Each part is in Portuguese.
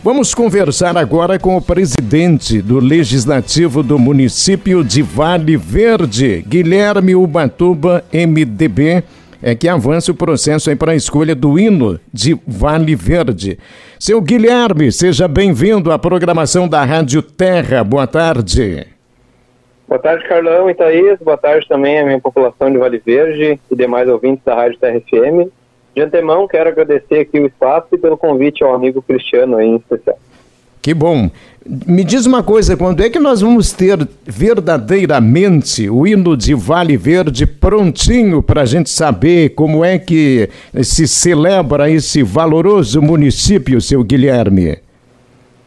Vamos conversar agora com o presidente do Legislativo do município de Vale Verde, Guilherme Ubatuba, MDB, é que avança o processo para a escolha do hino de Vale Verde. Seu Guilherme, seja bem-vindo à programação da Rádio Terra. Boa tarde. Boa tarde, Carlão e Thaís. Boa tarde também à minha população de Vale Verde e demais ouvintes da Rádio Terra FM. De antemão, quero agradecer aqui o espaço e pelo convite ao amigo Cristiano aí em especial. Que bom. Me diz uma coisa, quando é que nós vamos ter verdadeiramente o hino de Vale Verde prontinho para a gente saber como é que se celebra esse valoroso município, seu Guilherme?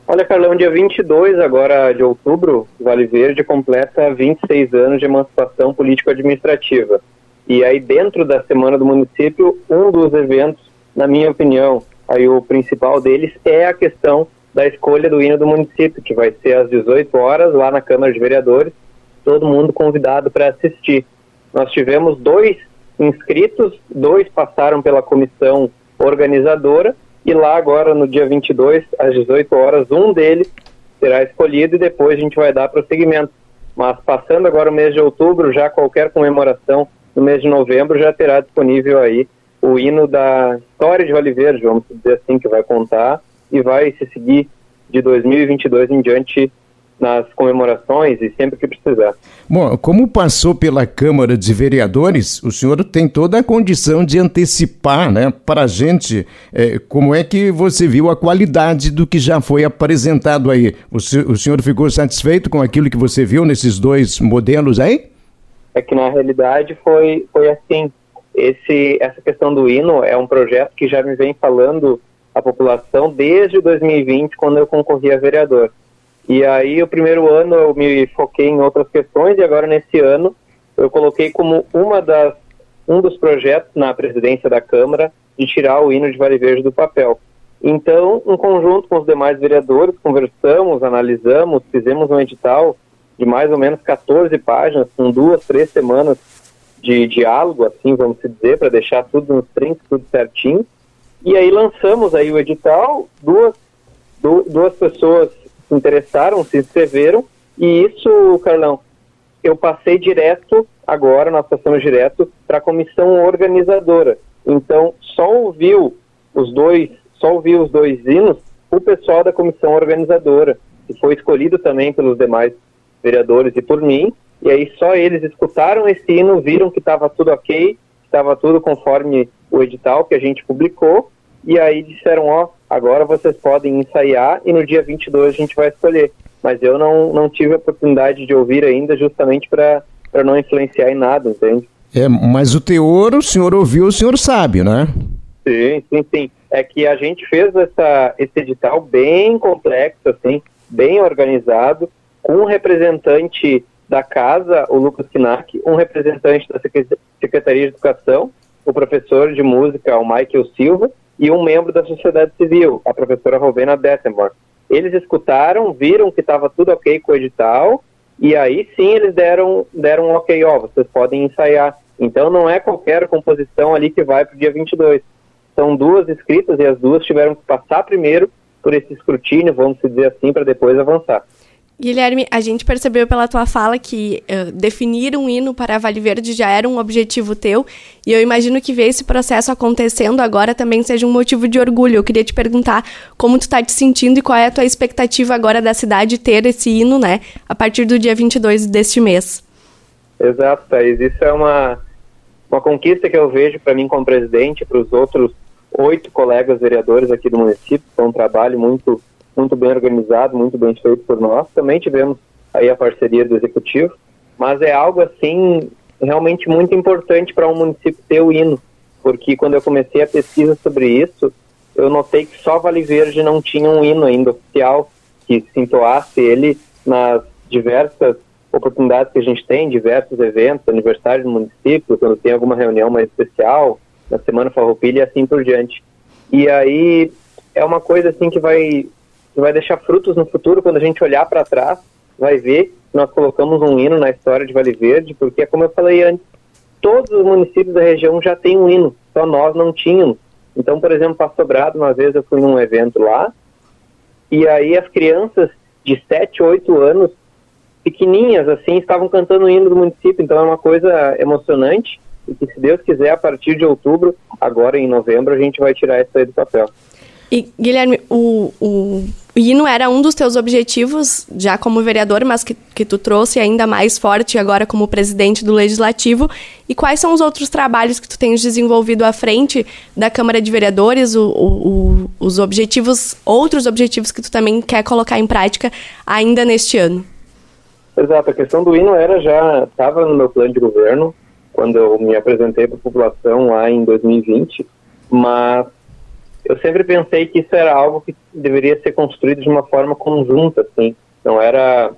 Olha, Carlão, dia 22 agora de outubro, Vale Verde completa 26 anos de emancipação político-administrativa. E aí dentro da Semana do Município, um dos eventos, na minha opinião, aí o principal deles é a questão da escolha do hino do município, que vai ser às 18 horas lá na Câmara de Vereadores, todo mundo convidado para assistir. Nós tivemos dois inscritos, dois passaram pela comissão organizadora e lá agora no dia 22 às 18 horas um deles será escolhido e depois a gente vai dar prosseguimento. Mas passando agora o mês de outubro, já qualquer comemoração no mês de novembro já terá disponível aí o hino da história de Vale Verde, vamos dizer assim, que vai contar e vai se seguir de 2022 em diante nas comemorações e sempre que precisar. Bom, como passou pela Câmara de Vereadores, o senhor tem toda a condição de antecipar né, para a gente é, como é que você viu a qualidade do que já foi apresentado aí. O, o senhor ficou satisfeito com aquilo que você viu nesses dois modelos aí? É que na realidade foi, foi assim. Esse, essa questão do hino é um projeto que já me vem falando a população desde 2020, quando eu concorri a vereador. E aí, o primeiro ano eu me foquei em outras questões e agora nesse ano eu coloquei como uma das um dos projetos na presidência da Câmara de tirar o hino de Vale Verde do papel. Então, em conjunto com os demais vereadores, conversamos, analisamos, fizemos um edital de mais ou menos 14 páginas, com duas, três semanas de diálogo, assim, vamos dizer, para deixar tudo nos trinks, tudo certinho. E aí lançamos aí o edital, duas, duas pessoas se interessaram, se inscreveram, e isso, Carlão, eu passei direto, agora nós passamos direto para a comissão organizadora. Então, só ouviu os dois, só ouviu os dois hinos o pessoal da comissão organizadora, que foi escolhido também pelos demais vereadores e por mim, e aí só eles escutaram esse hino, viram que estava tudo ok, estava tudo conforme o edital que a gente publicou, e aí disseram, ó, agora vocês podem ensaiar e no dia 22 a gente vai escolher. Mas eu não, não tive a oportunidade de ouvir ainda, justamente para não influenciar em nada, entende? É, mas o teor o senhor ouviu, o senhor sabe, né? Sim, sim, sim. É que a gente fez essa, esse edital bem complexo, assim, bem organizado, um representante da casa, o Lucas Kinak, um representante da Secretaria de Educação, o professor de música, o Michael Silva, e um membro da sociedade civil, a professora Rovena Dettenborn. Eles escutaram, viram que estava tudo ok com o edital, e aí sim eles deram, deram um ok, ó, vocês podem ensaiar. Então não é qualquer composição ali que vai para o dia 22. São duas escritas e as duas tiveram que passar primeiro por esse escrutínio, vamos dizer assim, para depois avançar. Guilherme, a gente percebeu pela tua fala que uh, definir um hino para Vale Verde já era um objetivo teu, e eu imagino que ver esse processo acontecendo agora também seja um motivo de orgulho. Eu queria te perguntar como tu está te sentindo e qual é a tua expectativa agora da cidade ter esse hino, né, a partir do dia 22 deste mês. Exato, Thaís. Isso é uma, uma conquista que eu vejo para mim como presidente, para os outros oito colegas vereadores aqui do município, foi um trabalho muito muito bem organizado, muito bem feito por nós. Também tivemos aí a parceria do executivo, mas é algo assim realmente muito importante para um município ter o hino, porque quando eu comecei a pesquisa sobre isso, eu notei que só Vale Verde não tinha um hino ainda oficial que se entoasse ele nas diversas oportunidades que a gente tem, diversos eventos, aniversário do município, quando tem alguma reunião mais especial, na Semana Farroupilha e assim por diante. E aí é uma coisa assim que vai vai deixar frutos no futuro quando a gente olhar para trás, vai ver nós colocamos um hino na história de Vale Verde, porque, como eu falei antes, todos os municípios da região já têm um hino, só nós não tínhamos. Então, por exemplo, Passo Brado, uma vez eu fui num evento lá, e aí as crianças de 7, 8 anos, pequenininhas assim, estavam cantando o hino do município, então é uma coisa emocionante e que se Deus quiser, a partir de outubro, agora em novembro, a gente vai tirar isso aí do papel. E, Guilherme, o, o, o hino era um dos teus objetivos, já como vereador, mas que, que tu trouxe ainda mais forte agora como presidente do Legislativo. E quais são os outros trabalhos que tu tens desenvolvido à frente da Câmara de Vereadores, o, o, os objetivos, outros objetivos que tu também quer colocar em prática ainda neste ano? Exato, a questão do hino era já, estava no meu plano de governo, quando eu me apresentei para a população lá em 2020, mas eu sempre pensei que isso era algo que deveria ser construído de uma forma conjunta, assim. Não era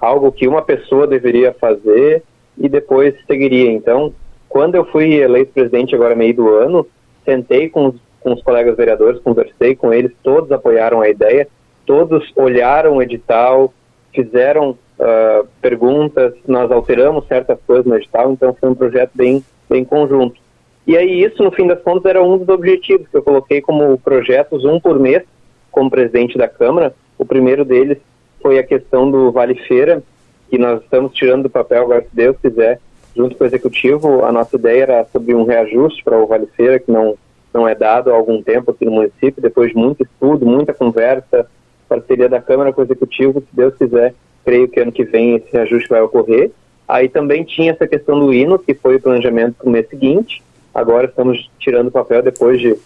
algo que uma pessoa deveria fazer e depois seguiria. Então, quando eu fui eleito presidente agora meio do ano, sentei com os, com os colegas vereadores, conversei com eles, todos apoiaram a ideia, todos olharam o edital, fizeram uh, perguntas, nós alteramos certas coisas no edital, então foi um projeto bem, bem conjunto. E aí isso, no fim das contas, era um dos objetivos que eu coloquei como projetos, um por mês, como presidente da Câmara. O primeiro deles foi a questão do Vale Feira, que nós estamos tirando do papel agora, se Deus quiser, junto com o Executivo. A nossa ideia era sobre um reajuste para o Vale Feira, que não, não é dado há algum tempo aqui no município, depois de muito estudo, muita conversa, parceria da Câmara com o Executivo, se Deus quiser, creio que ano que vem esse reajuste vai ocorrer. Aí também tinha essa questão do hino, que foi o planejamento para o mês seguinte, Agora estamos tirando o papel depois de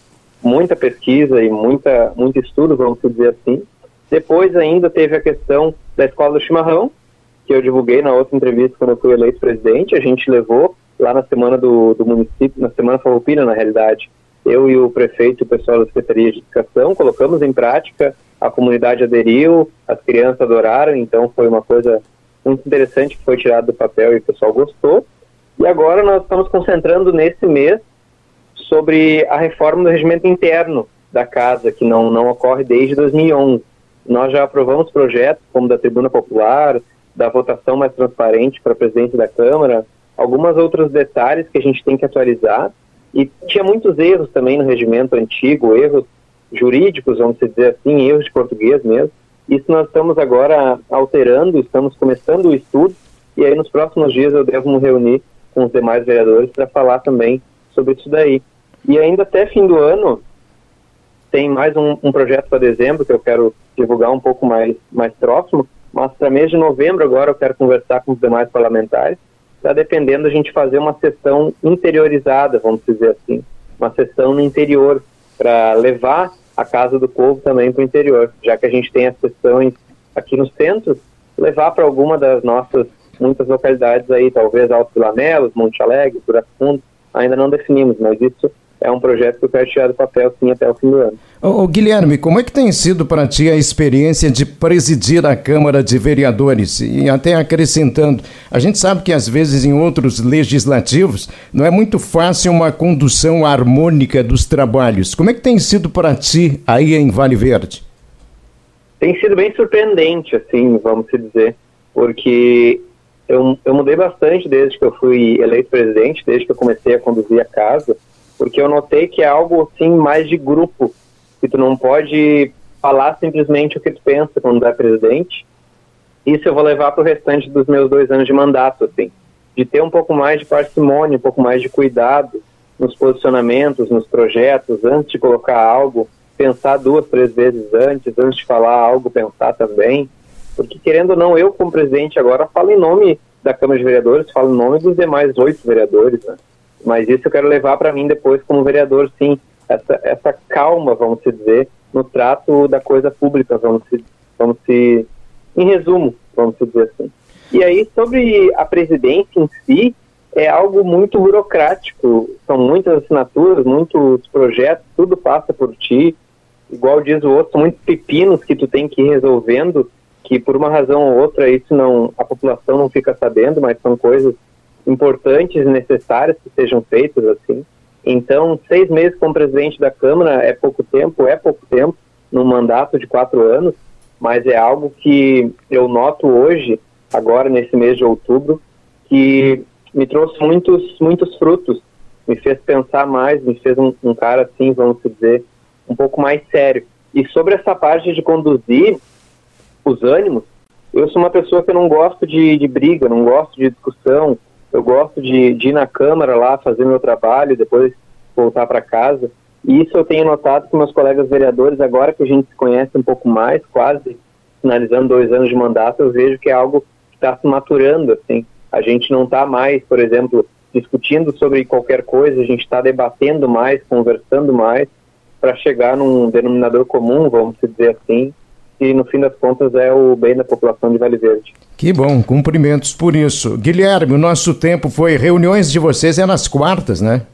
muita pesquisa e muita, muito estudo, vamos dizer assim. Depois ainda teve a questão da Escola do Chimarrão, que eu divulguei na outra entrevista quando eu fui eleito presidente. A gente levou lá na semana do, do município, na semana farroupilha, na realidade, eu e o prefeito e o pessoal da Secretaria de Educação colocamos em prática, a comunidade aderiu, as crianças adoraram, então foi uma coisa muito interessante que foi tirado do papel e o pessoal gostou. E agora nós estamos concentrando nesse mês sobre a reforma do regimento interno da casa, que não, não ocorre desde 2011. Nós já aprovamos projetos como da Tribuna Popular, da votação mais transparente para presidente da Câmara, alguns outros detalhes que a gente tem que atualizar. E tinha muitos erros também no regimento antigo, erros jurídicos, vamos dizer assim, erros de português mesmo. Isso nós estamos agora alterando, estamos começando o estudo, e aí nos próximos dias eu devo me reunir com os demais vereadores para falar também sobre isso daí. E ainda até fim do ano tem mais um, um projeto para dezembro que eu quero divulgar um pouco mais, mais próximo, mas para mês de novembro agora eu quero conversar com os demais parlamentares, está dependendo a gente fazer uma sessão interiorizada, vamos dizer assim, uma sessão no interior, para levar a Casa do Povo também para o interior, já que a gente tem as sessões aqui no centro, levar para alguma das nossas muitas localidades aí, talvez Alto Vilamelos, Monte Alegre, Buraco Fundo, ainda não definimos, mas isso é um projeto que eu quero tirar do papel sim até o fim do ano. Ô, Guilherme, como é que tem sido para ti a experiência de presidir a Câmara de Vereadores? E até acrescentando, a gente sabe que às vezes em outros legislativos não é muito fácil uma condução harmônica dos trabalhos. Como é que tem sido para ti aí em Vale Verde? Tem sido bem surpreendente, assim, vamos dizer, porque eu, eu mudei bastante desde que eu fui eleito presidente, desde que eu comecei a conduzir a casa, porque eu notei que é algo assim mais de grupo, que tu não pode falar simplesmente o que tu pensa quando é presidente. Isso eu vou levar para o restante dos meus dois anos de mandato, assim, de ter um pouco mais de parcimônia, um pouco mais de cuidado nos posicionamentos, nos projetos, antes de colocar algo, pensar duas, três vezes antes, antes de falar algo, pensar também porque, querendo ou não, eu, como presidente, agora falo em nome da Câmara de Vereadores, falo em nome dos demais oito vereadores, né? Mas isso eu quero levar para mim depois como vereador, sim, essa, essa calma, vamos dizer, no trato da coisa pública, vamos se, vamos se, em resumo, vamos dizer assim. E aí, sobre a presidência em si, é algo muito burocrático, são muitas assinaturas, muitos projetos, tudo passa por ti, igual diz o outro, são muitos pepinos que tu tem que ir resolvendo, que por uma razão ou outra isso não a população não fica sabendo, mas são coisas importantes e necessárias que sejam feitas assim. Então, seis meses como presidente da Câmara é pouco tempo, é pouco tempo num mandato de quatro anos, mas é algo que eu noto hoje, agora nesse mês de outubro, que me trouxe muitos muitos frutos, me fez pensar mais, me fez um, um cara assim, vamos dizer, um pouco mais sério E sobre essa parte de conduzir os ânimos, eu sou uma pessoa que não gosto de, de briga, não gosto de discussão, eu gosto de, de ir na Câmara lá fazer meu trabalho, depois voltar para casa. E isso eu tenho notado com meus colegas vereadores, agora que a gente se conhece um pouco mais, quase finalizando dois anos de mandato, eu vejo que é algo que está se maturando, assim. A gente não está mais, por exemplo, discutindo sobre qualquer coisa, a gente está debatendo mais, conversando mais, para chegar num denominador comum, vamos dizer assim, que no fim das contas é o bem da população de Vale Verde. Que bom, cumprimentos por isso. Guilherme, o nosso tempo foi reuniões de vocês é nas quartas, né?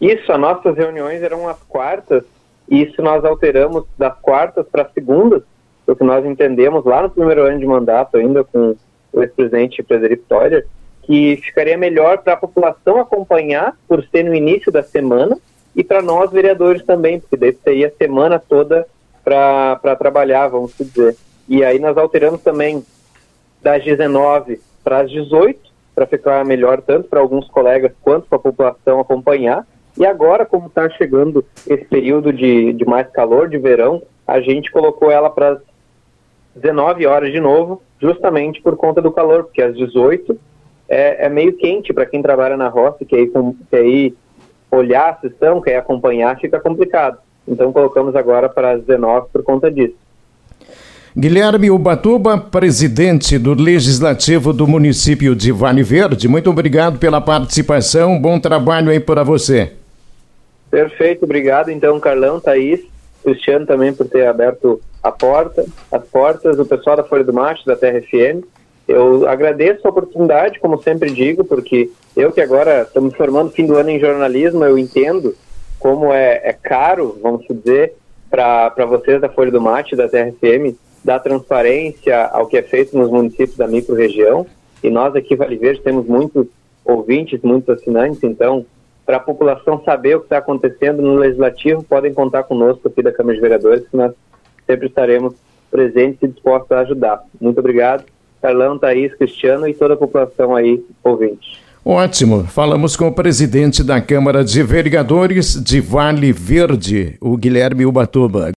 Isso, as nossas reuniões eram às quartas, e isso nós alteramos das quartas para segundas, porque nós entendemos lá no primeiro ano de mandato, ainda com o ex-presidente Frederico Toyer, que ficaria melhor para a população acompanhar, por ser no início da semana, e para nós vereadores também, porque daí teria a semana toda para trabalhar, vamos dizer. E aí nós alteramos também das 19 para as 18, para ficar melhor tanto para alguns colegas quanto para a população acompanhar. E agora, como está chegando esse período de, de mais calor, de verão, a gente colocou ela para as 19 horas de novo, justamente por conta do calor, porque às 18 é, é meio quente para quem trabalha na roça, que aí, que aí olhar a sessão, quer acompanhar, fica complicado. Então colocamos agora para as 19 por conta disso. Guilherme Ubatuba, presidente do Legislativo do município de Vale Verde, muito obrigado pela participação, bom trabalho aí para você. Perfeito, obrigado então Carlão, Thaís, Cristiano também por ter aberto a porta, as portas, o pessoal da Folha do Macho, da Terra FM. Eu agradeço a oportunidade, como sempre digo, porque eu que agora estou me formando fim do ano em jornalismo, eu entendo como é, é caro, vamos dizer, para vocês da Folha do Mate, da TRFM, dar transparência ao que é feito nos municípios da microrregião. E nós aqui, Vale Verde, temos muitos ouvintes, muitos assinantes, então, para a população saber o que está acontecendo no Legislativo, podem contar conosco aqui da Câmara de Vereadores, que nós sempre estaremos presentes e dispostos a ajudar. Muito obrigado. Carlão, Thaís, Cristiano e toda a população aí ouvinte. Ótimo. Falamos com o presidente da Câmara de Vereadores de Vale Verde, o Guilherme Ubatuba.